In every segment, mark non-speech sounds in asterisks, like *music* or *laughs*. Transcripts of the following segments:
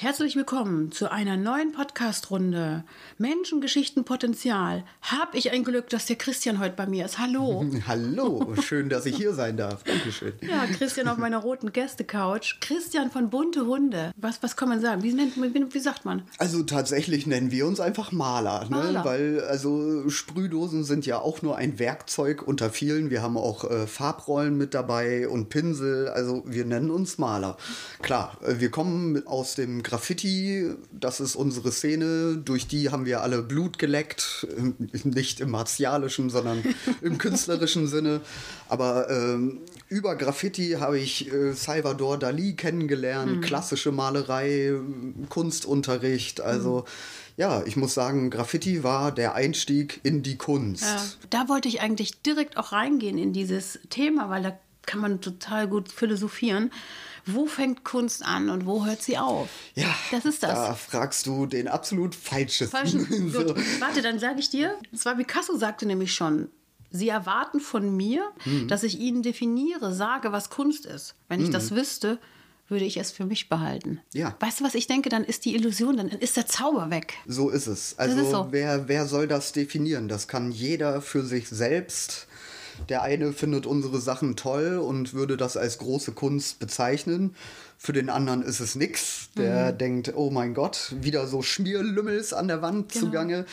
Herzlich willkommen zu einer neuen Podcast-Runde. Menschen, Geschichten, Potenzial. Hab ich ein Glück, dass der Christian heute bei mir ist. Hallo. *laughs* Hallo, schön, dass ich hier sein darf. Dankeschön. Ja, Christian auf meiner roten Gäste-Couch. Christian von Bunte Hunde. Was, was kann man sagen? Wie, nennt, wie, wie sagt man? Also tatsächlich nennen wir uns einfach Maler, ne? Maler. weil also Sprühdosen sind ja auch nur ein Werkzeug unter vielen. Wir haben auch äh, Farbrollen mit dabei und Pinsel. Also wir nennen uns Maler. Klar, äh, wir kommen aus dem Graffiti. Das ist unsere Szene. Durch die haben wir alle Blut geleckt. *laughs* Nicht im martialischen, sondern *laughs* im künstlerischen Sinne. Aber ähm, über Graffiti habe ich äh, Salvador Dali kennengelernt, klassische Malerei, Kunstunterricht. Also ja, ich muss sagen, Graffiti war der Einstieg in die Kunst. Ja, da wollte ich eigentlich direkt auch reingehen in dieses Thema, weil da kann man total gut philosophieren. Wo fängt Kunst an und wo hört sie auf? Ja, das ist das. Da fragst du den absolut falschesten. Falschen. *laughs* So. Warte, dann sage ich dir, zwar Picasso sagte nämlich schon, Sie erwarten von mir, Mhm. dass ich Ihnen definiere, sage, was Kunst ist. Wenn ich das wüsste, würde ich es für mich behalten. Ja. Weißt du, was ich denke? Dann ist die Illusion, dann ist der Zauber weg. So ist es. Also ist so. wer, wer soll das definieren? Das kann jeder für sich selbst. Der eine findet unsere Sachen toll und würde das als große Kunst bezeichnen. Für den anderen ist es nix. Der Mhm. denkt, oh mein Gott, wieder so Schmierlümmels an der Wand Genau. zugange.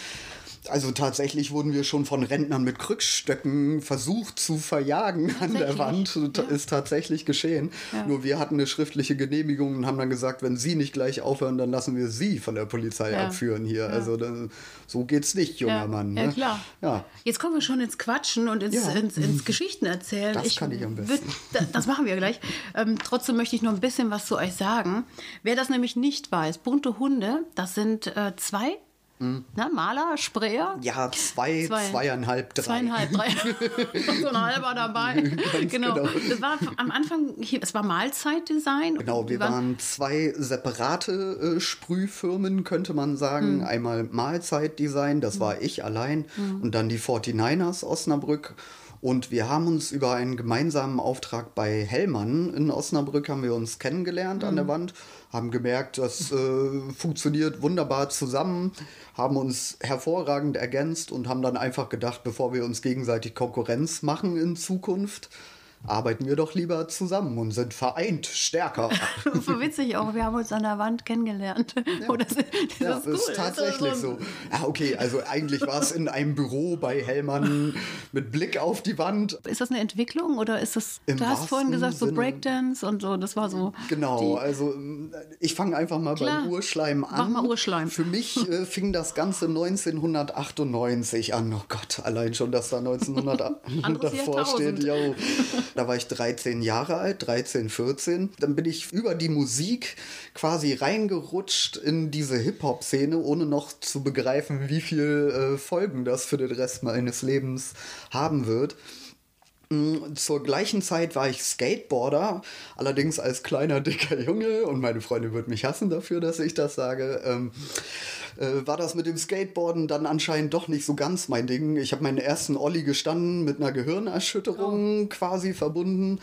Also tatsächlich wurden wir schon von Rentnern mit Krückstöcken versucht zu verjagen an der? Wand. Ja. Ist tatsächlich geschehen. Nur wir hatten eine schriftliche Genehmigung und haben dann gesagt, wenn Sie nicht gleich aufhören, dann lassen wir Sie von der Polizei Ja. abführen hier. Also dann, so geht's nicht, junger Mann. Ja, ne? klar. Ja. Jetzt kommen wir schon ins Quatschen und ins, Ja. ins, ins Geschichten erzählen. Das kann ich am besten. würd- *laughs* da- das machen wir gleich. Ähm, trotzdem möchte ich noch ein bisschen was zu euch sagen. Wer das nämlich nicht weiß, bunte Hunde, das sind äh, zwei na, Maler, Sprayer. Mhm. Ja, zwei, Zwei- zweieinhalb, drei. Zweieinhalb, drei. *laughs* *laughs* so ein halber dabei. *laughs* genau. genau. Das war am Anfang, es war Mahlzeitdesign. Genau, wir Die waren zwei separate äh, Sprühfirmen, könnte man sagen. Hm. Einmal Mahlzeitdesign, das war ich allein, und dann die 49ers Osnabrück. Und wir haben uns über einen gemeinsamen Auftrag bei Hellmann in Osnabrück haben wir uns kennengelernt an Hm. der Wand, haben gemerkt, das äh, funktioniert wunderbar zusammen, haben uns hervorragend ergänzt und haben dann einfach gedacht, bevor wir uns gegenseitig Konkurrenz machen in Zukunft, arbeiten wir doch lieber zusammen und sind vereint stärker. *laughs* so witzig auch, wir haben uns an der Wand kennengelernt. Oh, das, *laughs* das Ja, ist cool. ist tatsächlich ist so. Ja, okay, also eigentlich war es in einem Büro bei Hellmann mit Blick auf die Wand. Ist das eine Entwicklung oder ist das, Im du hast vorhin gesagt, so Sinne. Breakdance und so, das war so. Genau, also ich fange einfach mal Klar. beim Urschleim an. Mach mal Urschleim. Für mich äh, fing das Ganze 1998 an. Oh Gott, allein schon, dass da 1900 *laughs* Anderes davor steht. Jahrtausend. Da war ich 13 Jahre alt, 13, 14. Dann bin ich über die Musik quasi reingerutscht in diese Hip-Hop-Szene, ohne noch zu begreifen, wie viel äh, Folgen das für den Rest meines Lebens haben wird. Mm, Zur gleichen Zeit war ich Skateboarder, allerdings als kleiner, dicker Junge und meine Freundin wird mich hassen dafür, dass ich das sage. Ähm, äh, war das mit dem Skateboarden dann anscheinend doch nicht so ganz mein Ding. Ich habe meinen ersten Olli gestanden mit einer Gehirnerschütterung quasi verbunden,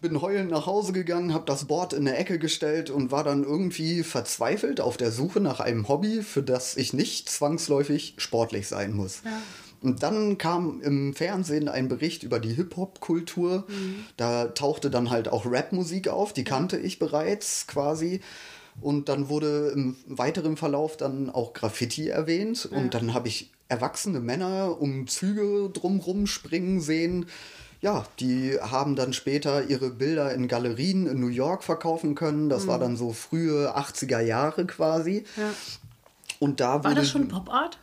bin heulend nach Hause gegangen, habe das Board in eine Ecke gestellt und war dann irgendwie verzweifelt auf der Suche nach einem Hobby, für das ich nicht zwangsläufig sportlich sein muss. Und dann kam im Fernsehen ein Bericht über die Hip-Hop-Kultur. Da tauchte dann halt auch Rap-Musik auf, die kannte ich bereits quasi. Und dann wurde im weiteren Verlauf dann auch Graffiti erwähnt. Und dann habe ich erwachsene Männer um Züge drumrum springen sehen. Ja, die haben dann später ihre Bilder in Galerien in New York verkaufen können. Das war dann so frühe 80er Jahre quasi. Und da War das schon Pop-Art?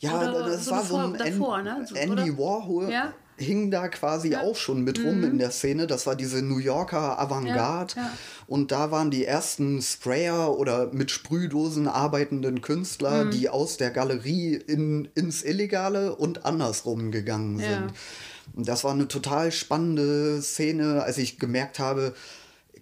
ja, Oder das so war so ein davor, ne? Andy? Warhol Ja. Hing da quasi auch schon mit rum in der Szene. Das war diese New Yorker Avantgarde. Ja, ja. Und da waren die ersten Sprayer oder mit Sprühdosen arbeitenden Künstler, die aus der Galerie in, ins Illegale und andersrum gegangen sind. Ja. Und das war eine total spannende Szene, als ich gemerkt habe,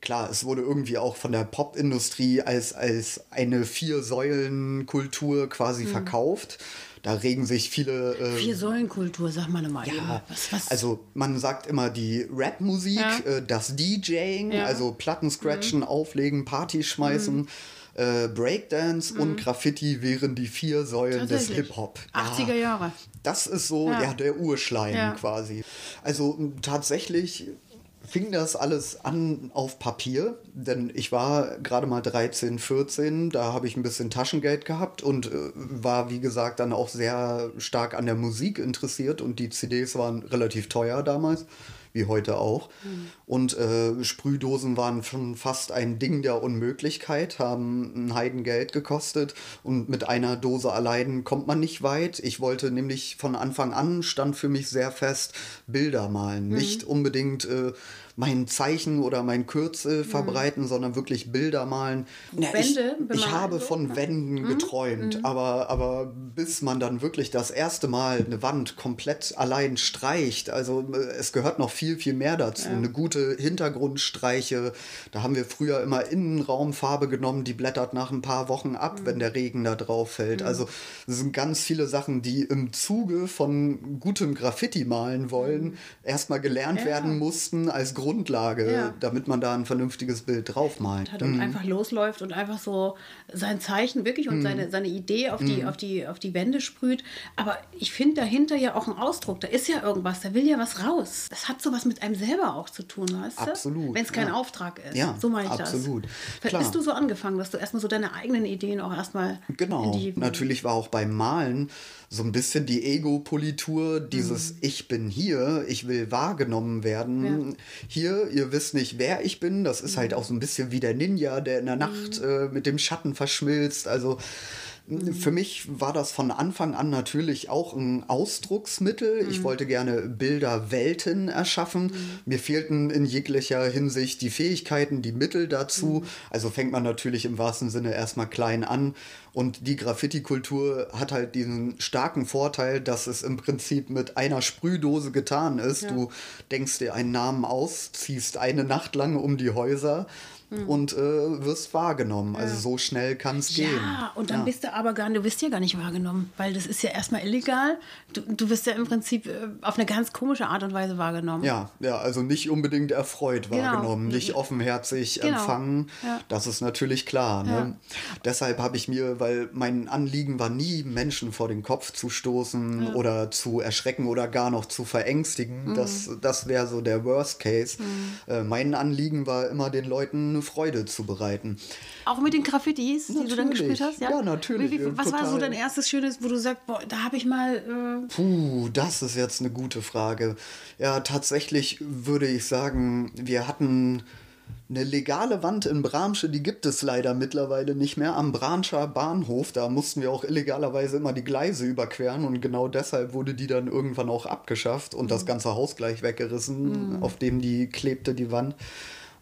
klar, es wurde irgendwie auch von der Popindustrie als, als eine Vier-Säulen-Kultur quasi mhm. verkauft. Da regen sich viele. Äh, Vier-Säulen-Kultur, sag mal nochmal. Ja, was, was? Also, man sagt immer die Rap-Musik, ja. äh, das DJing, ja. also Platten scratchen, mhm. auflegen, Party schmeißen. Mhm. Äh, Breakdance mhm. und Graffiti wären die vier Säulen des Hip-Hop. 80er Jahre. Das ist so ja. ja der Urschleim quasi. Also tatsächlich fing das alles an auf Papier, denn ich war gerade mal 13, 14, da habe ich ein bisschen Taschengeld gehabt und äh, war, wie gesagt, dann auch sehr stark an der Musik interessiert und die CDs waren relativ teuer damals wie heute auch. Mhm. Und äh, Sprühdosen waren schon fast ein Ding der Unmöglichkeit, haben ein Heidengeld gekostet und mit einer Dose allein kommt man nicht weit. Ich wollte nämlich von Anfang an, stand für mich sehr fest, Bilder malen. Mhm. Nicht unbedingt äh, mein Zeichen oder mein Kürzel mhm. verbreiten, sondern wirklich Bilder malen. Ja, Wände ich, ich habe von Wänden mhm. geträumt, mhm. Aber, aber bis man dann wirklich das erste Mal eine Wand komplett allein streicht, also äh, es gehört noch viel, viel mehr dazu. Ja. Eine gute Hintergrundstreiche, da haben wir früher immer Innenraumfarbe genommen, die blättert nach ein paar Wochen ab, mhm. wenn der Regen da drauf fällt. Mhm. Also es sind ganz viele Sachen, die im Zuge von gutem Graffiti malen wollen, mhm. erstmal gelernt ja. werden mussten als Grundlage, ja. damit man da ein vernünftiges Bild draufmalt. Hat und mhm. einfach losläuft und einfach so sein Zeichen wirklich und mhm. seine, seine Idee auf die, mhm. auf, die, auf die Wände sprüht. Aber ich finde dahinter ja auch ein Ausdruck. Da ist ja irgendwas, da will ja was raus. Das hat sowas mit einem selber auch zu tun, weißt du? Absolut. Wenn es kein ja. Auftrag ist. Ja, so meine ich absolut. das. Klar. Bist du so angefangen, dass du erstmal so deine eigenen Ideen auch erstmal. Genau. Natürlich war auch beim Malen so ein bisschen die Ego-Politur, dieses mhm. Ich bin hier, ich will wahrgenommen werden. Ja. Hier, ihr wisst nicht, wer ich bin. Das ist halt mhm. halt auch so ein bisschen wie der Ninja, der in der Nacht mhm. äh, mit dem Schatten verschmilzt. Also für mich war das von Anfang an natürlich auch ein Ausdrucksmittel. Ich wollte gerne Bilderwelten erschaffen. Mhm. Mir fehlten in jeglicher Hinsicht die Fähigkeiten, die Mittel dazu. Also fängt man natürlich im wahrsten Sinne erstmal klein an. Und die Graffiti-Kultur hat halt diesen starken Vorteil, dass es im Prinzip mit einer Sprühdose getan ist. Ja. Du denkst dir einen Namen aus, ziehst eine Nacht lang um die Häuser mhm. und äh, wirst wahrgenommen. Also ja. Also so schnell kann es gehen. Ja, und dann ja. bist du aber gar, du wirst ja gar nicht wahrgenommen, weil das ist ja erstmal illegal. Du, du wirst ja im Prinzip äh, auf eine ganz komische Art und Weise wahrgenommen. Ja, ja, also nicht unbedingt erfreut genau. wahrgenommen, nicht offenherzig genau. empfangen. Ja. Das ist natürlich klar. Ne? Deshalb habe ich mir, weil mein Anliegen war nie, Menschen vor den Kopf zu stoßen oder zu erschrecken oder gar noch zu verängstigen. Mhm. Das, das wäre so der Worst Case. Mhm. Äh, mein Anliegen war immer den Leuten Freude zu bereiten. Auch mit den Graffitis, die du dann gespielt hast? Ja, ja natürlich. Wie, wie, was total. war so dein erstes Schönes, wo du sagst, boah, da habe ich mal. Äh Puh, das ist jetzt eine gute Frage. Ja, tatsächlich würde ich sagen, wir hatten eine legale Wand in Bramsche, die gibt es leider mittlerweile nicht mehr. Am Bramscher Bahnhof, da mussten wir auch illegalerweise immer die Gleise überqueren und genau deshalb wurde die dann irgendwann auch abgeschafft und mhm. das ganze Haus gleich weggerissen, mhm. auf dem die klebte, die Wand.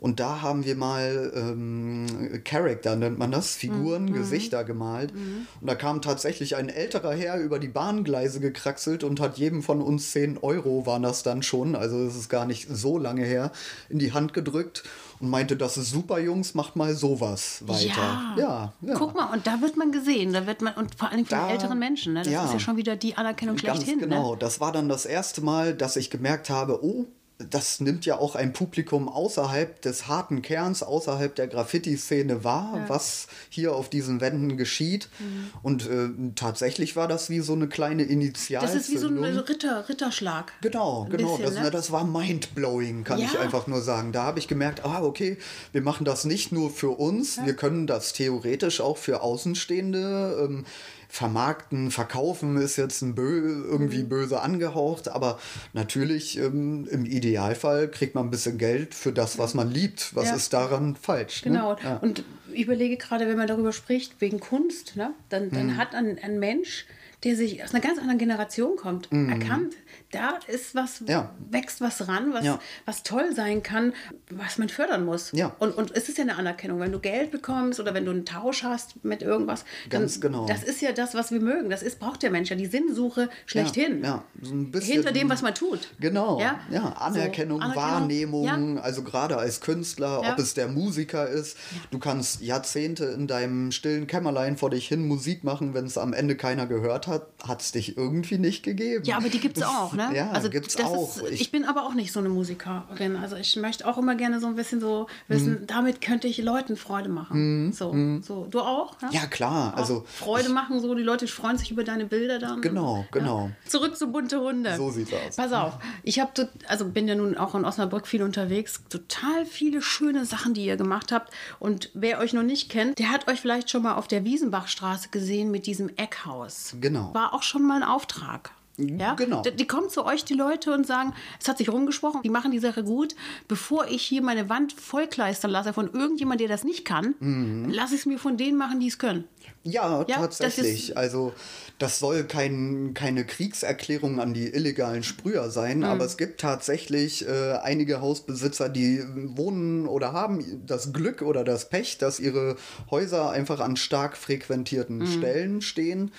Und da haben wir mal ähm, Charakter, nennt man das, Figuren, mhm. Gesichter gemalt. Mhm. Und da kam tatsächlich ein älterer Herr über die Bahngleise gekraxelt und hat jedem von uns 10 Euro, waren das dann schon, also es ist gar nicht so lange her, in die Hand gedrückt und meinte, das ist super, Jungs, macht mal sowas weiter. Ja. ja, ja. Guck mal, und da wird man gesehen, da wird man, und vor allem von da, älteren Menschen, ne? das ja. ist ja schon wieder die Anerkennung schlechthin. Ganz genau, ne? das war dann das erste Mal, dass ich gemerkt habe, oh, das nimmt ja auch ein Publikum außerhalb des harten Kerns, außerhalb der Graffiti-Szene wahr, ja. was hier auf diesen Wänden geschieht. Mhm. Und äh, tatsächlich war das wie so eine kleine Initialzündung. Das ist wie so ein Ritter, Ritterschlag. Genau, ein genau. Bisschen, das, ne? das war mindblowing, kann ja. ich einfach nur sagen. Da habe ich gemerkt, ah, okay, wir machen das nicht nur für uns, ja. wir können das theoretisch auch für Außenstehende. Ähm, vermarkten, verkaufen ist jetzt ein bö irgendwie mhm. böse angehaucht, aber natürlich ähm, im Idealfall kriegt man ein bisschen Geld für das, was man liebt. Was ja. ist daran falsch? Ne? Genau. Ne? Ja. Und ich überlege gerade, wenn man darüber spricht, wegen Kunst, ne? dann, dann mhm. hat ein, ein Mensch der sich aus einer ganz anderen Generation kommt, erkannt, da ist was, Ja. wächst was ran, was, Ja. was toll sein kann, was man fördern muss. Ja. Und, und es ist ja eine Anerkennung, wenn du Geld bekommst oder wenn du einen Tausch hast mit irgendwas. Ganz genau. Das ist ja das, was wir mögen. Das ist, braucht der Mensch ja, die Sinnsuche schlechthin. Ja, so ein bisschen, Hinter dem, was man tut. Genau, Ja? ja, So, Anerkennung, Anerkennung, Wahrnehmung, also gerade als Künstler, ob es der Musiker ist, du kannst Jahrzehnte in deinem stillen Kämmerlein vor dich hin Musik machen, wenn es am Ende keiner gehört hat, hat es dich irgendwie nicht gegeben. Ja, aber die gibt es *laughs* auch, ne? Ja, also gibt's auch. Ist, ich, bin aber auch nicht so eine Musikerin. Also ich möchte auch immer gerne so ein bisschen so wissen, damit könnte ich Leuten Freude machen. So, so. Du auch? Ne? Ja, klar, Auch also Freude machen, so die Leute freuen sich über deine Bilder dann. Genau, genau. Zurück zur bunte Runde. So sieht's aus. Pass auf, ich habe also bin ja nun auch in Osnabrück viel unterwegs. Total viele schöne Sachen, die ihr gemacht habt. Und wer euch noch nicht kennt, der hat euch vielleicht schon mal auf der Wiesenbachstraße gesehen mit diesem Eckhaus. Genau. War auch schon mal ein Auftrag. Ja? Genau. Die, die kommen zu euch, die Leute, und sagen, es hat sich rumgesprochen, die machen die Sache gut. Bevor ich hier meine Wand vollkleistern lasse von irgendjemand, der das nicht kann, Mhm. lasse ich es mir von denen machen, die es können. Ja, Ja, das tatsächlich. ist- also das soll kein, keine Kriegserklärung an die illegalen Sprüher sein, Mhm. aber es gibt tatsächlich äh, einige Hausbesitzer, die wohnen oder haben das Glück oder das Pech, dass ihre Häuser einfach an stark frequentierten Mhm. Stellen stehen.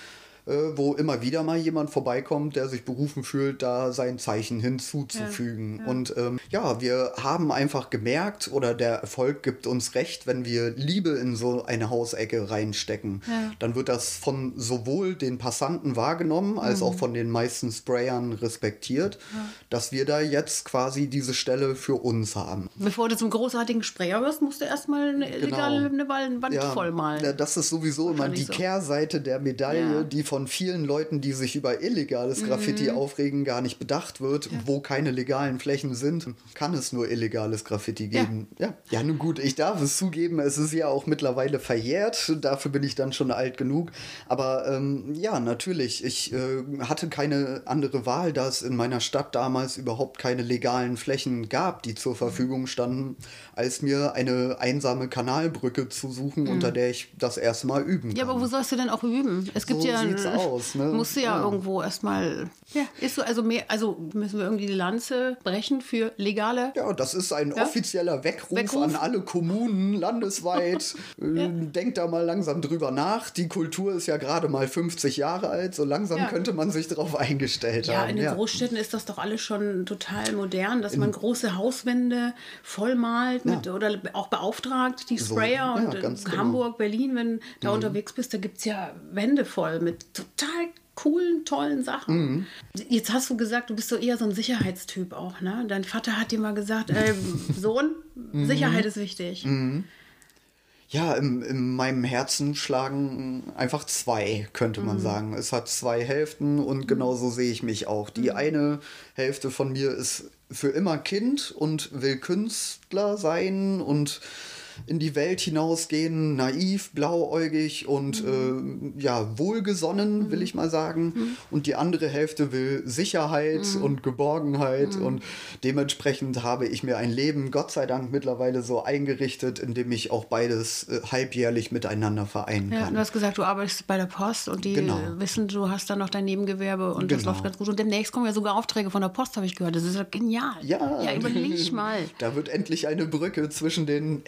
Äh, Wo immer wieder mal jemand vorbeikommt, der sich berufen fühlt, da sein Zeichen hinzuzufügen. Und ähm, ja, wir haben einfach gemerkt, oder der Erfolg gibt uns recht, wenn wir Liebe in so eine Hausecke reinstecken, dann wird das von sowohl den Passanten wahrgenommen, als auch von den meisten Sprayern respektiert, dass wir da jetzt quasi diese Stelle für uns haben. Bevor du zum großartigen Sprayer wirst, musst du erstmal eine illegale eine Wand vollmalen. Genau. ja, das ist sowieso immer die so. Kehrseite der Medaille, Ja. die von vielen Leuten, die sich über illegales Graffiti Mhm. aufregen, gar nicht bedacht wird. Wo keine legalen Flächen sind, kann es nur illegales Graffiti Ja. geben. Ja. ja, nun gut, ich darf es zugeben, es ist ja auch mittlerweile verjährt. Dafür bin ich dann schon alt genug. Aber ähm, ja, natürlich, ich äh, hatte keine andere Wahl, da es in meiner Stadt damals überhaupt keine legalen Flächen gab, die zur Verfügung standen, als mir eine einsame Kanalbrücke zu suchen, unter der ich das erste Mal üben kann. Mhm. Ja, aber wo sollst du denn auch üben? Es gibt So ja sieht's aus, ne? musst du ja, Ja. irgendwo erstmal. Ja, ist so also mehr also müssen wir irgendwie die Lanze brechen für legale Ja, das ist ein Ja? offizieller Weckruf, Weckruf. an alle Kommunen landesweit. *laughs* Äh, Denkt da mal langsam drüber nach. Die Kultur ist ja gerade mal 50 Jahre alt. So langsam Ja. könnte man sich darauf eingestellt Ja, haben. in den Großstädten ist das doch alles schon total modern, dass man große Hauswände vollmalt mit, oder auch beauftragt, die So, Sprayer ja, und ganz in genau. Hamburg, Berlin, wenn du da Mhm. unterwegs bist, da gibt es ja Wände voll mit total coolen, tollen Sachen. Mhm. Jetzt hast du gesagt, du bist so eher so ein Sicherheitstyp auch, ne? Dein Vater hat dir mal gesagt, äh, Sohn, Mhm. Sicherheit ist wichtig. Ja, in, in meinem Herzen schlagen einfach zwei, könnte Mhm. man sagen. Es hat zwei Hälften und genauso sehe ich mich auch. Die Mhm. eine Hälfte von mir ist für immer Kind und will Künstler sein und in die Welt hinausgehen, naiv, blauäugig und Mhm. äh, ja, wohlgesonnen, will ich mal sagen. Und die andere Hälfte will Sicherheit Mhm. und Geborgenheit und dementsprechend habe ich mir ein Leben, Gott sei Dank, mittlerweile so eingerichtet, in dem ich auch beides äh, halbjährlich miteinander vereinen Ja, kann. du hast gesagt, du arbeitest bei der Post und die Genau. wissen, du hast dann noch dein Nebengewerbe und das Genau. läuft ganz gut. Und demnächst kommen ja sogar Aufträge von der Post, habe ich gehört. Das ist ja genial. Ja. ja überleg mal. *laughs* Da wird endlich eine Brücke zwischen den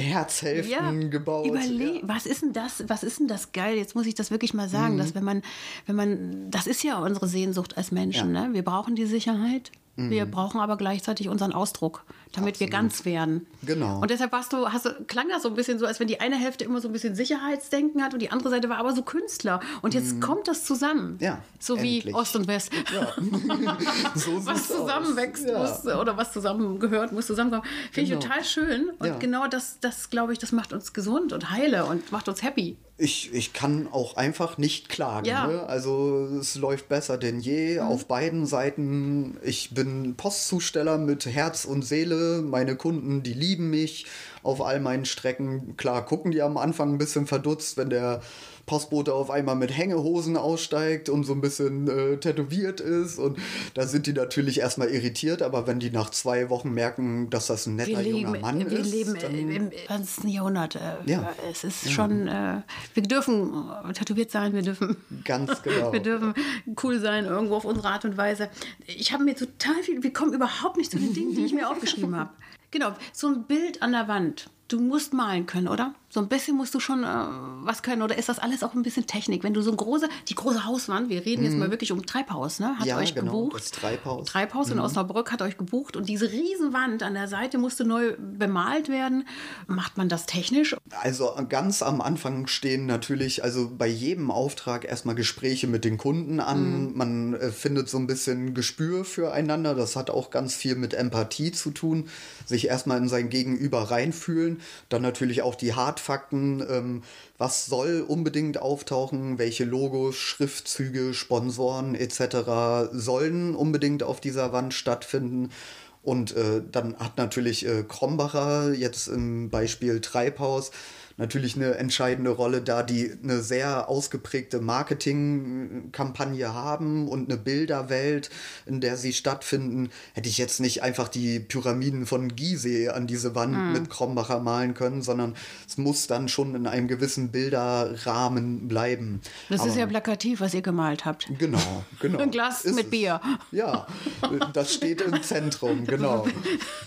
Herzhälften Ja, gebaut. überleg, Ja. Mhm. was ist denn das? Was ist denn das geil? Jetzt muss ich das wirklich mal sagen, dass wenn man, wenn man, das ist ja unsere Sehnsucht als Menschen. Ja. Mhm. Ne? Wir brauchen die Sicherheit. Wir brauchen aber gleichzeitig unseren Ausdruck, damit wir ganz werden. Genau. Und deshalb warst du, hast du, klang das so ein bisschen so, als wenn die eine Hälfte immer so ein bisschen Sicherheitsdenken hat und die andere Seite war aber so Künstler. Und jetzt kommt das zusammen. Mhm. Ja, So wie endlich. Ost und West. *laughs* so was zusammenwächst Ja. muss oder was zusammengehört, muss zusammenkommen. Finde Genau. ich total schön. Und Ja. genau das, das glaube ich, das macht uns gesund und heile und macht uns happy. Ich, ich kann auch einfach nicht klagen. Ja. Mhm. Ne? Also es läuft besser denn je auf beiden Seiten. Ich bin Postzusteller mit Herz und Seele. Meine Kunden, die lieben mich. auf all meinen Strecken. Klar, gucken die am Anfang ein bisschen verdutzt, wenn der Postbote auf einmal mit Hängehosen aussteigt und so ein bisschen äh, tätowiert ist. Und da sind die natürlich erstmal irritiert, aber wenn die nach zwei Wochen merken, dass das ein netter wir leben, junger Mann wir ist. leben dann, im 20. Jahrhundert. Äh, Ja. Es ist schon, äh, wir dürfen äh, tätowiert sein, wir dürfen, *laughs* Ganz *laughs* genau. wir dürfen cool sein, irgendwo auf unsere Art und Weise. Ich habe mir total viel, wir kommen überhaupt nicht zu den Dingen, die ich mir *laughs* aufgeschrieben habe. Genau, so ein Bild an der Wand. Du musst malen können, oder? So ein bisschen musst du schon äh, was können. Oder ist das alles auch ein bisschen Technik? Wenn du so ein große, die große Hauswand, wir reden jetzt mal wirklich um Treibhaus, ne? Hat Mhm. Ja, euch genau, gebucht. das Treibhaus. Treibhaus in Osnabrück hat euch gebucht und diese Riesenwand an der Seite musste neu bemalt werden. Macht man das technisch? Also ganz am Anfang stehen natürlich, also bei jedem Auftrag erstmal Gespräche mit den Kunden an. Man äh, findet so ein bisschen Gespür füreinander. Das hat auch ganz viel mit Empathie zu tun. Sich erstmal in sein Gegenüber reinfühlen. Dann natürlich auch die Hardfakten. Ähm, was soll unbedingt auftauchen? Welche Logos, Schriftzüge, Sponsoren etc. sollen unbedingt auf dieser Wand stattfinden? Und äh, dann hat natürlich äh, Krombacher jetzt im Beispiel Treibhaus natürlich eine entscheidende Rolle, da die eine sehr ausgeprägte Marketingkampagne haben und eine Bilderwelt, in der sie stattfinden. Hätte ich jetzt nicht einfach die Pyramiden von Gizeh an diese Wand mit Krombacher malen können, sondern es muss dann schon in einem gewissen Bilderrahmen bleiben. Das ist ja plakativ, was ihr gemalt habt. Genau, genau. Ein Glas mit es. Bier. Ja, das steht im Zentrum, genau.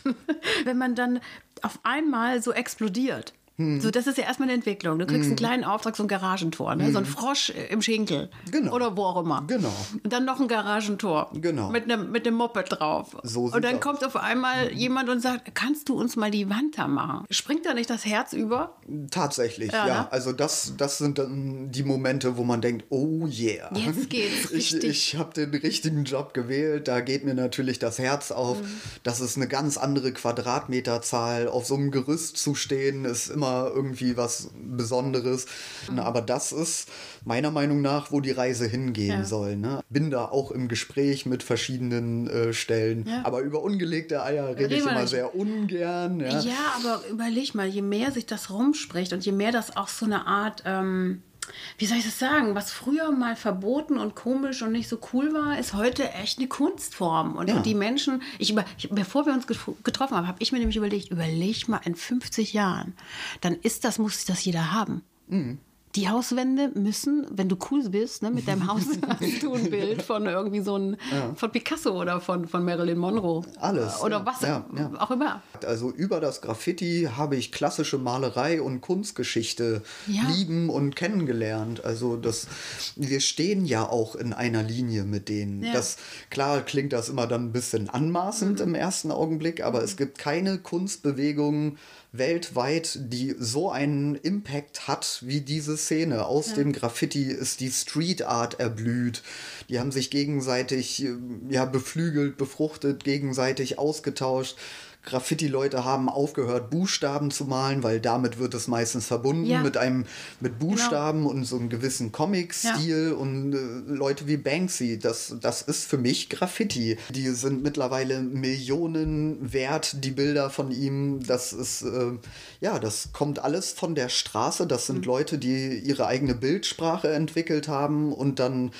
*laughs* Wenn man dann auf einmal so explodiert. Hm. So, das ist ja erstmal eine Entwicklung. Du kriegst einen kleinen Auftrag, so ein Garagentor, ne? so ein Frosch äh, im Schenkel. Hm. Genau. Oder wo auch immer. Genau. Und dann noch ein Garagentor. Genau. Mit einem mit einem Moped drauf. So und dann aus. kommt auf einmal jemand und sagt, kannst du uns mal die Wand da machen? Springt da nicht das Herz über? Tatsächlich, Ja, ja. ne? Also das, das sind dann die Momente, wo man denkt, oh yeah. Jetzt geht's *laughs* Ich, richtig. ich habe den richtigen Job gewählt, da geht mir natürlich das Herz auf. Das ist eine ganz andere Quadratmeterzahl. Auf so einem Gerüst zu stehen, ist immer irgendwie was Besonderes. Mhm. Aber das ist meiner Meinung nach, wo die Reise hingehen Ja. soll. Ne? Bin da auch im Gespräch mit verschiedenen äh, Stellen. Ja. Aber über ungelegte Eier rede ich immer nicht. sehr ungern. Ja. Ja, aber überleg mal, je mehr sich das rumspricht und je mehr das auch so eine Art, ähm, wie soll ich das sagen, was früher mal verboten und komisch und nicht so cool war, ist heute echt eine Kunstform. Und, Ja. und die Menschen, ich, über, ich, bevor wir uns getro- getroffen haben, habe ich mir nämlich überlegt, überleg mal in 50 Jahren, dann ist das, muss das jeder haben. Mhm. Die Hauswände müssen, wenn du cool bist, ne, mit deinem Haus *laughs* hast du ein Bild von irgendwie so ein, von Picasso oder von, von Marilyn Monroe. Alles, Oder ja, was ja, ja. auch immer. Also über das Graffiti habe ich klassische Malerei und Kunstgeschichte Ja. lieben und kennengelernt. Also das, wir stehen ja auch in einer Linie mit denen. Ja. Das klar klingt das immer dann ein bisschen anmaßend im ersten Augenblick, aber es gibt keine Kunstbewegung weltweit, die so einen Impact hat wie diese Szene. Aus dem Graffiti ist die Street Art erblüht. Die haben sich gegenseitig äh, ja, beflügelt, befruchtet, gegenseitig ausgetauscht. Graffiti-Leute haben aufgehört, Buchstaben zu malen, weil damit wird es meistens verbunden Ja. mit einem mit Buchstaben und so einem gewissen Comic-Stil und äh, Leute wie Banksy, das, das ist für mich Graffiti. Die sind mittlerweile Millionen wert, die Bilder von ihm. Das ist, äh, ja, das kommt alles von der Straße. Das sind Leute, die ihre eigene Bildsprache entwickelt haben und dann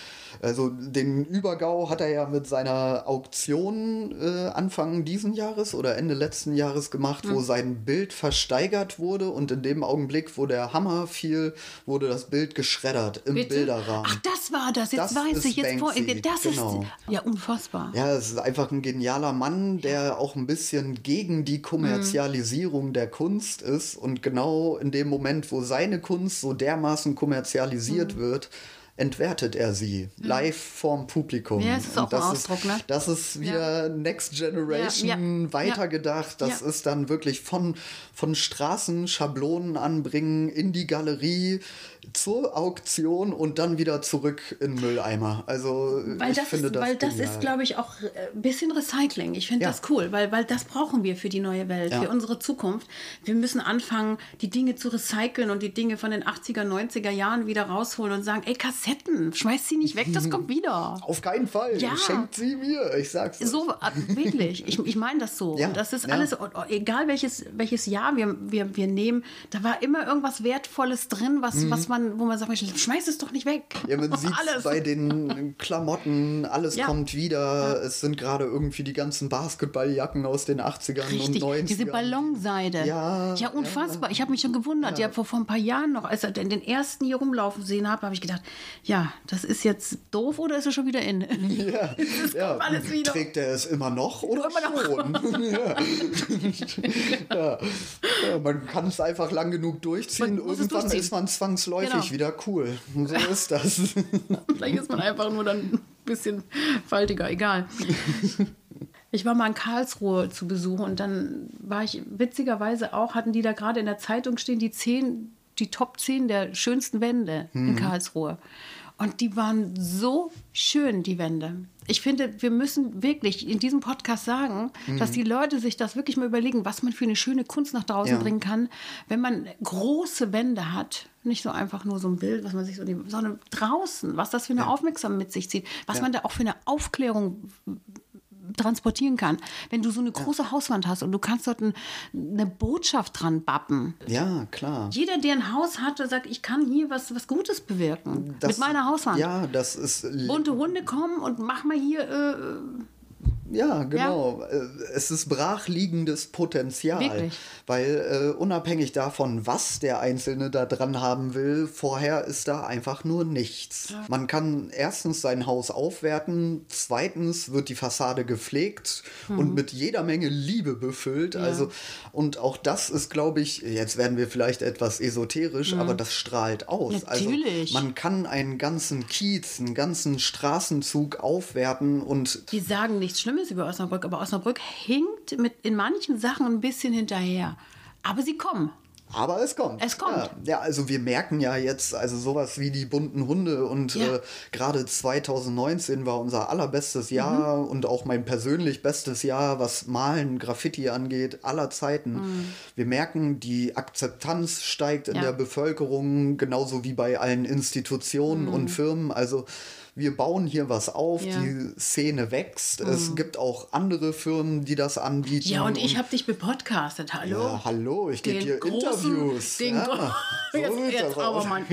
also den Übergau hat er ja mit seiner Auktion äh, Anfang diesen Jahres oder Ende letzten Jahres gemacht, wo sein Bild versteigert wurde und in dem Augenblick, wo der Hammer fiel, wurde das Bild geschreddert im Bitte? Bilderrahmen. Ach, das war das. Jetzt Das weiß ich jetzt vor. Das genau. ist ja unfassbar. Ja, es ist einfach ein genialer Mann, der auch ein bisschen gegen die Kommerzialisierung der Kunst ist. Und genau in dem Moment, wo seine Kunst so dermaßen kommerzialisiert wird, entwertet er sie live vorm Publikum. Ja, ist auch ein das Ausdruck, ne? Das ist wieder Next Generation Ja, ja, weitergedacht. Das ja. ist dann wirklich von, von Straßen Schablonen anbringen in die Galerie, zur Auktion und dann wieder zurück in den Mülleimer. Also weil ich das, finde das weil das genial. ist, glaube ich, auch ein bisschen Recycling. Ich finde Ja. das cool, weil, weil das brauchen wir für die neue Welt, Ja. für unsere Zukunft. Wir müssen anfangen, die Dinge zu recyceln und die Dinge von den 80er, 90er Jahren wieder rausholen und sagen, ey, Kassetten, schmeiß sie nicht weg, das *laughs* kommt wieder. Auf keinen Fall. Ja. Schenkt sie mir. Ich sag's. euch. So, äh, wirklich. Ich, ich meine das so. Ja, das ist alles, äh, egal welches, welches Jahr wir, wir, wir nehmen, da war immer irgendwas Wertvolles drin, was, Mhm. was man, wo man sagt, schmeiß es doch nicht weg. Ja, man sieht Alles. bei den Klamotten, alles Ja. kommt wieder. Es sind gerade irgendwie die ganzen Basketballjacken aus den 80ern Richtig, und 90ern. diese Ballonseide. Ja, ja unfassbar. Ich habe mich schon gewundert. Ja, vor, vor ein paar Jahren noch, als ich den den ersten hier rumlaufen sehen habe, habe ich gedacht, ja, das ist jetzt doof oder ist er schon wieder in? *laughs* Ja, *laughs* ja. kommt alles wieder. Trägt er es immer noch oder Immer noch. schon? *laughs* ja. ja. ja. Man kann es einfach lang genug durchziehen. Man es Irgendwann durchziehen. ist man zwangsläufig Genau. wieder cool. So *laughs* ist das. Vielleicht ist man einfach nur dann ein bisschen faltiger, egal. Ich war mal in Karlsruhe zu Besuch und dann war ich witzigerweise auch, hatten die da gerade in der Zeitung stehen, die zehn, die Top 10 der schönsten Wände in Karlsruhe. Und die waren so schön, die Wände. Ich finde, wir müssen wirklich in diesem Podcast sagen, dass die Leute sich das wirklich mal überlegen, was man für eine schöne Kunst nach draußen Ja. bringen kann, wenn man große Wände hat. Nicht so einfach nur so ein Bild, was man sich so, sondern draußen, was das für eine Aufmerksamkeit mit sich zieht, was man da auch für eine Aufklärung transportieren kann. Wenn du so eine große Hauswand hast und du kannst dort ein, eine Botschaft dran bappen. Ja, klar. Jeder, der ein Haus hat, der sagt, ich kann hier was, was Gutes bewirken Das- mit meiner Hauswand. Ja, das ist. Bunte Hunde kommen und mach mal hier äh, Ja, genau. Äh, Es ist brachliegendes Potenzial. Wirklich. Weil äh, unabhängig davon, was der Einzelne da dran haben will, vorher ist da einfach nur nichts. Man kann erstens sein Haus aufwerten, zweitens wird die Fassade gepflegt Mhm. und mit jeder Menge Liebe befüllt. Also, und auch das ist, glaube ich, jetzt werden wir vielleicht etwas esoterisch, aber das strahlt aus. Mhm. Natürlich. Also man kann einen ganzen Kiez, einen ganzen Straßenzug aufwerten und Die sagen nichts Schlimmes über Osnabrück, aber Osnabrück hinkt mit in manchen Sachen ein bisschen hinterher. Aber sie kommen. Aber es kommt. Es kommt. Ja, ja, also wir merken ja jetzt, also sowas wie die bunten Hunde und Ja. äh, gerade 2019 war unser allerbestes Jahr Mhm. und auch mein persönlich bestes Jahr, was Malen, Graffiti angeht, aller Zeiten. Wir merken, die Akzeptanz steigt in Mhm. Ja. der Bevölkerung, genauso wie bei allen Institutionen und Firmen. Also wir bauen hier was auf, Mhm. Ja. Mhm. die Szene wächst. Es gibt auch andere Firmen, die das anbieten. Ja, und ich habe dich bepodcastet. Hallo? Ja, hallo, ich gebe dir großen- Interviews. Den ja, *laughs* so jetzt, jetzt aber mal.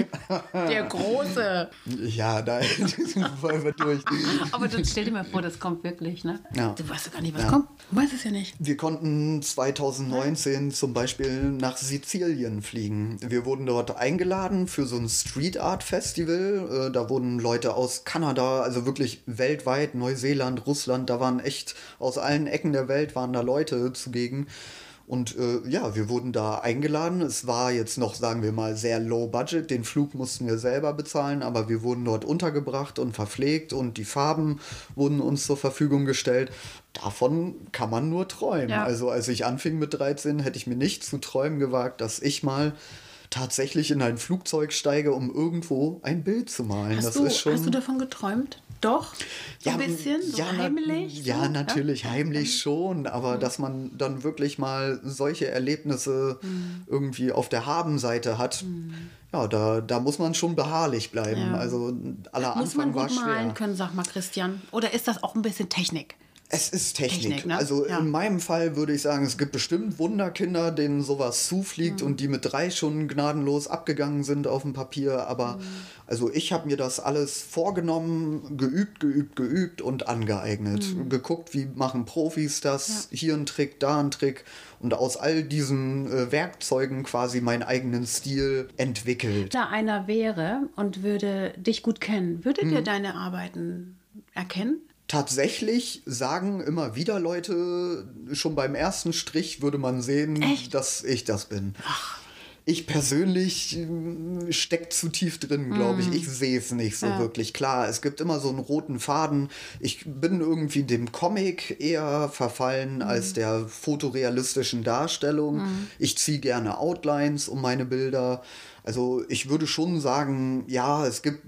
Der Große. Ja, da *laughs* wollen wir durch. Aber dann stell dir mal vor, das kommt wirklich, ne? Ja. Du weißt doch gar nicht, was kommt. Du weißt es ja nicht. Wir konnten 2019 zum Beispiel nach Sizilien fliegen. Wir wurden dort eingeladen für so ein Street Art Festival. Äh, Da wurden Leute aus Kanada, also wirklich weltweit, Neuseeland, Russland, da waren echt aus allen Ecken der Welt waren da Leute zugegen. Und äh, ja, wir wurden da eingeladen. Es war jetzt noch, sagen wir mal, sehr low budget. Den Flug mussten wir selber bezahlen, aber wir wurden dort untergebracht und verpflegt und die Farben wurden uns zur Verfügung gestellt. Davon kann man nur träumen. Ja. Also als ich anfing mit 13, hätte ich mir nicht zu träumen gewagt, dass ich mal tatsächlich in ein Flugzeug steige, um irgendwo ein Bild zu malen. Hast, das du, ist schon hast du davon geträumt? Doch? So ein bisschen? So ja, heimlich? Ja, so? natürlich, heimlich schon, aber dass man dann wirklich mal solche Erlebnisse Mhm. irgendwie auf der Habenseite hat, ja, da, da muss man schon beharrlich bleiben. Ja. Also aller Muss man Anfang war gut malen schwer. können, sag mal Christian. Oder ist das auch ein bisschen Technik? Es ist Technik. Technik, ne? Also Ja. in meinem Fall würde ich sagen, es gibt bestimmt Wunderkinder, denen sowas zufliegt Mhm. und die mit drei schon gnadenlos abgegangen sind auf dem Papier. Aber Mhm. also ich habe mir das alles vorgenommen, geübt, geübt, geübt und angeeignet. Mhm. Geguckt, wie machen Profis das, hier ein Trick, da ein Trick. Und aus all diesen äh, Werkzeugen quasi meinen eigenen Stil entwickelt. Da einer wäre und würde dich gut kennen, würde Mhm. der deine Arbeiten erkennen? Tatsächlich sagen immer wieder Leute, schon beim ersten Strich würde man sehen, Echt? dass ich das bin. ich persönlich äh, steckt zu tief drin, glaube ich. Ich sehe es nicht so Ja. wirklich. Klar, es gibt immer so einen roten Faden. Ich bin irgendwie dem Comic eher verfallen als der fotorealistischen Darstellung. Ich ziehe gerne Outlines um meine Bilder. Also ich würde schon sagen, ja, es gibt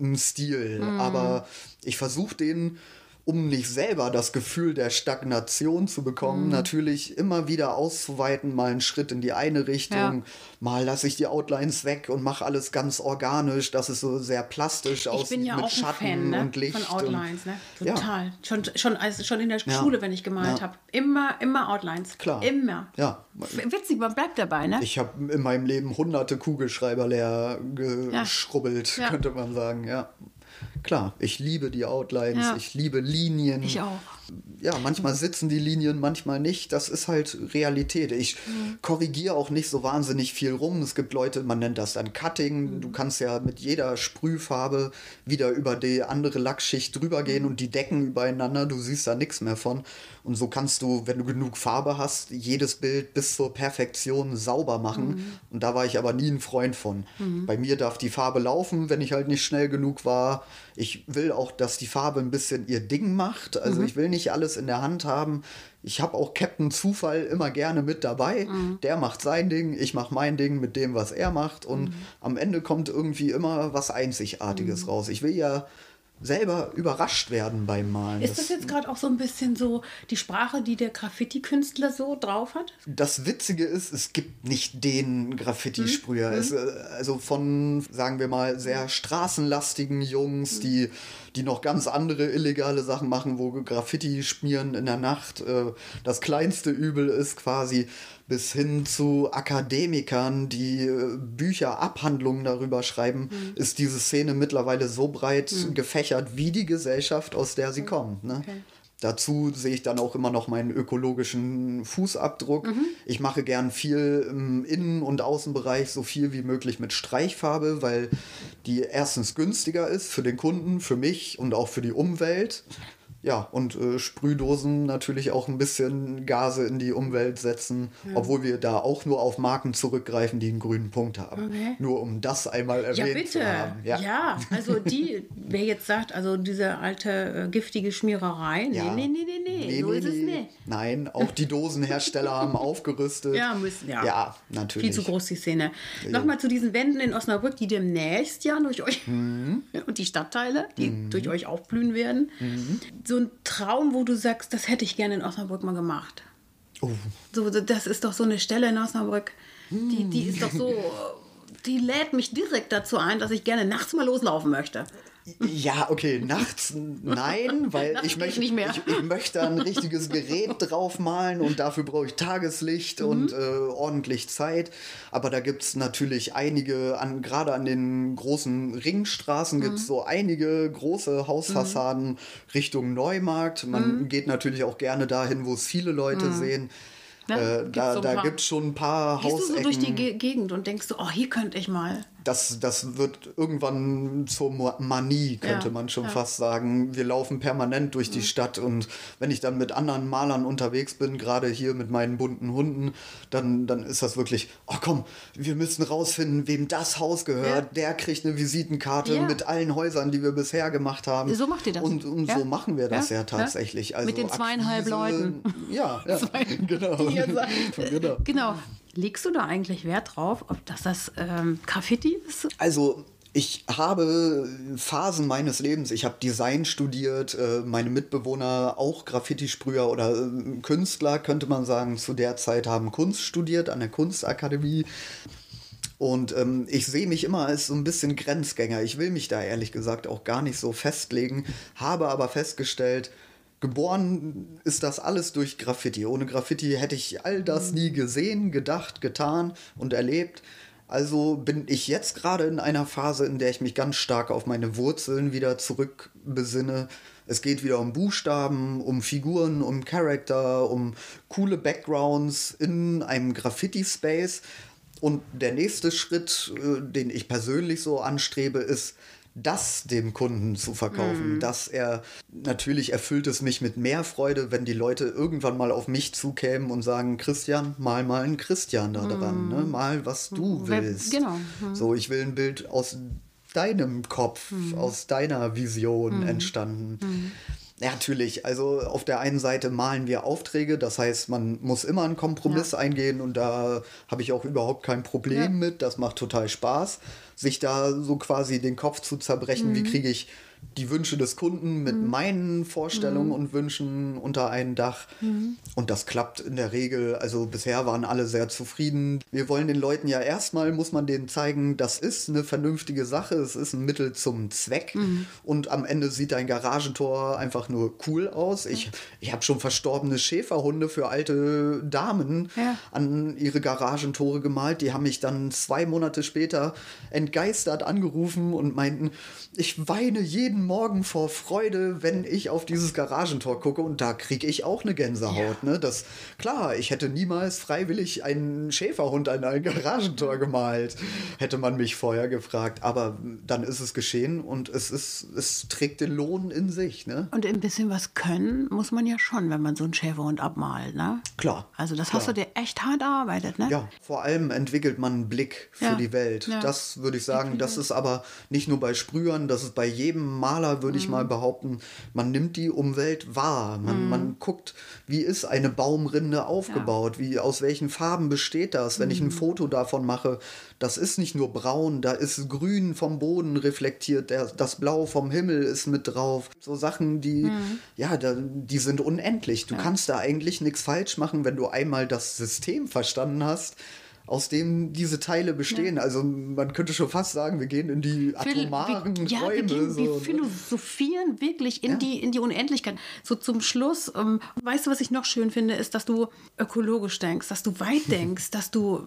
einen Stil, aber ich versuche den um nicht selber das Gefühl der Stagnation zu bekommen, natürlich immer wieder auszuweiten, mal einen Schritt in die eine Richtung, Ja. mal lasse ich die Outlines weg und mache alles ganz organisch, dass es so sehr plastisch Ich aussieht bin ja mit auch ein Schatten Fan ne? und Licht. von Outlines, ne? Ja. Total. Schon, schon, als, schon in der Ja. Schule, wenn ich gemalt Ja. habe. Immer, immer Outlines. Klar. Immer. Ja. Witzig, man bleibt dabei, ne? Ich habe in meinem Leben hunderte Kugelschreiber leer geschrubbelt, Ja. könnte man sagen, ja. Klar, ich liebe die Outlines, Ja. ich liebe Linien. Ich auch. Ja, manchmal sitzen die Linien, manchmal nicht. Das ist halt Realität. Ich Mhm. korrigiere auch nicht so wahnsinnig viel rum. Es gibt Leute, man nennt das dann Cutting. Mhm. Du kannst ja mit jeder Sprühfarbe wieder über die andere Lackschicht drüber Mhm. gehen und die decken übereinander. Du siehst da nichts mehr von. Und so kannst du, wenn du genug Farbe hast, jedes Bild bis zur Perfektion sauber machen. Mhm. Und da war ich aber nie ein Freund von. Bei mir darf die Farbe laufen, wenn ich halt nicht schnell genug war. Ich will auch, dass die Farbe ein bisschen ihr Ding macht. Also Mhm. ich will nicht alles in der Hand haben. Ich habe auch Captain Zufall immer gerne mit dabei. Mhm. Der macht sein Ding, ich mache mein Ding mit dem, was er macht. Und Mhm. am Ende kommt irgendwie immer was Einzigartiges raus. Ich will ja selber überrascht werden beim Malen. Ist das jetzt gerade auch so ein bisschen so die Sprache, die der Graffiti-Künstler so drauf hat? Das Witzige ist, es gibt nicht den Graffiti-Sprüher. Mhm. Es, äh, also von, sagen wir mal, sehr straßenlastigen Jungs, Mhm. die, die noch ganz andere illegale Sachen machen, wo Graffiti schmieren in der Nacht äh, das kleinste Übel ist quasi, bis hin zu Akademikern, die äh, Bücher, Abhandlungen darüber schreiben, Mhm. ist diese Szene mittlerweile so breit gefächert wie die Gesellschaft, aus der sie kommt. Ne? Okay. Dazu sehe ich dann auch immer noch meinen ökologischen Fußabdruck. Mhm. Ich mache gern viel im Innen- und Außenbereich, so viel wie möglich mit Streichfarbe, weil die erstens günstiger ist für den Kunden, für mich und auch für die Umwelt. Ja, und äh, Sprühdosen natürlich auch ein bisschen Gase in die Umwelt setzen, obwohl wir da auch nur auf Marken zurückgreifen, die einen grünen Punkt haben. Okay. Nur um das einmal Ja, erwähnt bitte. zu haben. Ja. also die, wer jetzt sagt, also diese alte äh, giftige Schmiererei, nee, Ja. nee, nee, nee, nee, so ist es nicht. Nein, auch die Dosenhersteller haben *laughs* aufgerüstet. Ja, müssen, ja. Ja, natürlich. Viel zu groß die Szene. Nochmal zu diesen Wänden in Osnabrück, die demnächst ja durch euch Mhm. *laughs* und die Stadtteile, die durch euch aufblühen werden. Mhm. So ein Traum, wo du sagst, das hätte ich gerne in Osnabrück mal gemacht. Oh. So, das ist doch so eine Stelle in Osnabrück, die, die ist doch so, die lädt mich direkt dazu ein, dass ich gerne nachts mal loslaufen möchte. Ja, okay, nachts nein, *laughs* weil Nachts ich möchte, nicht mehr. Ich, ich möchte ein richtiges Gerät draufmalen und dafür brauche ich Tageslicht Mhm. und äh, ordentlich Zeit. Aber da gibt es natürlich einige, an, gerade an den großen Ringstraßen gibt Mhm. es so einige große Hausfassaden Richtung Neumarkt. Man Mhm. geht natürlich auch gerne dahin, wo es viele Leute sehen. Ja, äh, gibt's da so gibt es schon ein paar Gehst du Hausecken. so durch die Ge Gegend und denkst so, oh, hier könnte ich mal. Das, das wird irgendwann zur Manie, könnte Ja, man schon ja. fast sagen. Wir laufen permanent durch die Stadt und wenn ich dann mit anderen Malern unterwegs bin, gerade hier mit meinen bunten Hunden, dann, dann ist das wirklich, oh komm, wir müssen rausfinden, wem das Haus gehört. Ja. Der kriegt eine Visitenkarte mit allen Häusern, die wir bisher gemacht haben. So macht ihr das. Und, und so machen wir das Ja, tatsächlich. Also Mit den zweieinhalb Leuten. *laughs* Ja, *laughs* genau. Seid. *laughs* genau. Genau. Legst du da eigentlich Wert drauf, ob das das ähm, Graffiti ist? Also ich habe Phasen meines Lebens, ich habe Design studiert, äh, meine Mitbewohner auch Graffiti-Sprüher oder äh, Künstler, könnte man sagen, zu der Zeit haben Kunst studiert an der Kunstakademie. Und ähm, ich sehe mich immer als so ein bisschen Grenzgänger. Ich will mich da ehrlich gesagt auch gar nicht so festlegen, habe aber festgestellt, geboren ist das alles durch Graffiti. Ohne Graffiti hätte ich all das nie gesehen, gedacht, getan und erlebt. Also bin ich jetzt gerade in einer Phase, in der ich mich ganz stark auf meine Wurzeln wieder zurückbesinne. Es geht wieder um Buchstaben, um Figuren, um Charakter, um coole Backgrounds in einem Graffiti-Space. Und der nächste Schritt, äh, den ich persönlich so anstrebe, ist, das dem Kunden zu verkaufen, mm. dass er natürlich erfüllt es mich mit mehr Freude, wenn die Leute irgendwann mal auf mich zukämen und sagen, Christian, mal mal einen Christian da dran, ne? mal was du willst. Genau. Mm. So, ich will ein Bild aus deinem Kopf, mhm. aus deiner Vision mhm. entstanden. Ja, natürlich. Also auf der einen Seite malen wir Aufträge, das heißt, man muss immer einen Kompromiss ja. eingehen und da habe ich auch überhaupt kein Problem ja. mit. Das macht total Spaß, sich da so quasi den Kopf zu zerbrechen, wie mhm. kriege ich die Wünsche des Kunden mit mhm. meinen Vorstellungen mhm. und Wünschen unter ein Dach. Mhm. Und das klappt in der Regel. Also bisher waren alle sehr zufrieden. Wir wollen den Leuten ja erstmal, muss man denen zeigen, das ist eine vernünftige Sache. Es ist ein Mittel zum Zweck. Mhm. Und am Ende sieht dein Garagentor einfach nur cool aus. Ich, ich habe schon verstorbene Schäferhunde für alte Damen ja. an ihre Garagentore gemalt. Die haben mich dann zwei Monate später entgeistert angerufen und meinten, ich weine jeden jeden Morgen vor Freude, wenn ich auf dieses Garagentor gucke und da kriege ich auch eine Gänsehaut. Ja. Ne? Das, klar, ich hätte niemals freiwillig einen Schäferhund an ein *laughs* Garagentor gemalt, hätte man mich vorher gefragt. Aber dann ist es geschehen und es, ist, es trägt den Lohn in sich. Ne? Und ein bisschen was können muss man ja schon, wenn man so einen Schäferhund abmalt. Ne? Klar. Also das klar. hast du dir echt hart erarbeitet. Ne? Ja, vor allem entwickelt man einen Blick für ja. die Welt. Ja. Das würde ich sagen, das ist aber nicht nur bei Sprühern, das ist bei jedem Maler, würde mhm. ich mal behaupten, man nimmt die Umwelt wahr. Man, mhm. man guckt, wie ist eine Baumrinde aufgebaut, ja. wie, aus welchen Farben besteht das. Wenn mhm. ich ein mhm. Foto davon mache, das ist nicht nur braun, da ist grün vom Boden reflektiert, der, das Blau vom Himmel ist mit drauf. So Sachen, die, mhm. ja, da, die sind unendlich. Du ja. kannst da eigentlich nichts falsch machen, wenn du einmal das System verstanden hast aus dem diese Teile bestehen. Ja. Also man könnte schon fast sagen, wir gehen in die atomaren wir, ja, Räume. Wir, gehen, so, wir ne? philosophieren wirklich in, ja. die, in die Unendlichkeit. So zum Schluss, ähm, weißt du, was ich noch schön finde, ist, dass du ökologisch denkst, dass du weit *laughs* denkst, dass du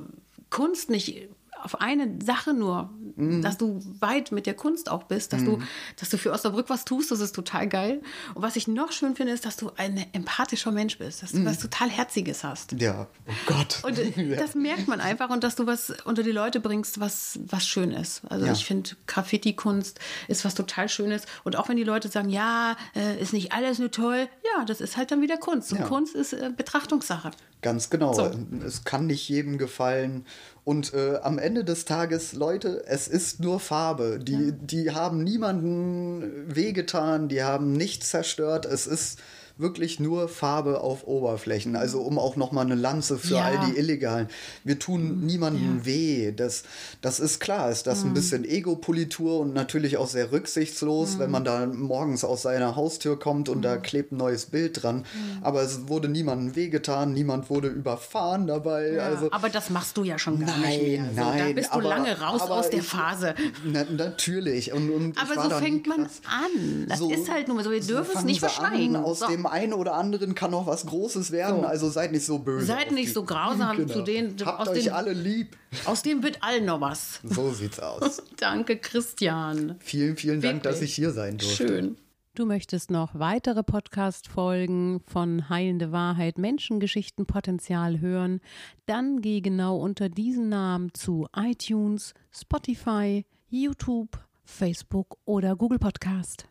Kunst nicht auf eine Sache nur, mhm. dass du weit mit der Kunst auch bist, dass mhm. du, dass du für Osnabrück was tust, das ist total geil. Und was ich noch schön finde, ist, dass du ein empathischer Mensch bist, dass du mhm. was total Herziges hast. Ja, oh Gott. Und äh, *laughs* ja. das merkt man einfach und dass du was unter die Leute bringst, was, was schön ist. Also ja. ich finde, Graffiti-Kunst ist was total Schönes. Und auch wenn die Leute sagen, ja, äh, ist nicht alles nur toll, ja, das ist halt dann wieder Kunst. Und ja. Kunst ist äh, Betrachtungssache. Ganz genau. So. Es kann nicht jedem gefallen. Und äh, am Ende des Tages, Leute, es ist nur Farbe. Die, ja. die haben niemanden wehgetan, die haben nichts zerstört. Es ist wirklich nur Farbe auf Oberflächen. Also um auch nochmal eine Lanze für ja. all die Illegalen. Wir tun mhm. niemandem ja. weh. Das, das ist klar, ist das mhm. ein bisschen Ego-Politur und natürlich auch sehr rücksichtslos, mhm. wenn man da morgens aus seiner Haustür kommt und da mhm. klebt ein neues Bild dran. Mhm. Aber es wurde niemandem wehgetan, niemand wurde überfahren dabei. Ja, also, aber das machst du ja schon gar nein, nicht mehr. So, nein, da bist du aber, lange raus aus der Phase. Na, natürlich. Und, und aber so fängt man an. Das so, ist halt nur so, wir dürfen so es nicht verschweigen. Aus so. dem dem einen oder anderen kann noch was Großes werden. So. Also seid nicht so böse. Seid nicht so grausam genau. zu denen. Habt euch den, alle lieb. Aus dem wird allen noch was. So sieht's aus. *laughs* Danke, Christian. Vielen, vielen Wirklich. Dank, dass ich hier sein durfte. Schön. Du möchtest noch weitere Podcast-Folgen von Heilende Wahrheit, Menschengeschichten, Potenzial hören? Dann geh genau unter diesen Namen zu iTunes, Spotify, YouTube, Facebook oder Google Podcast.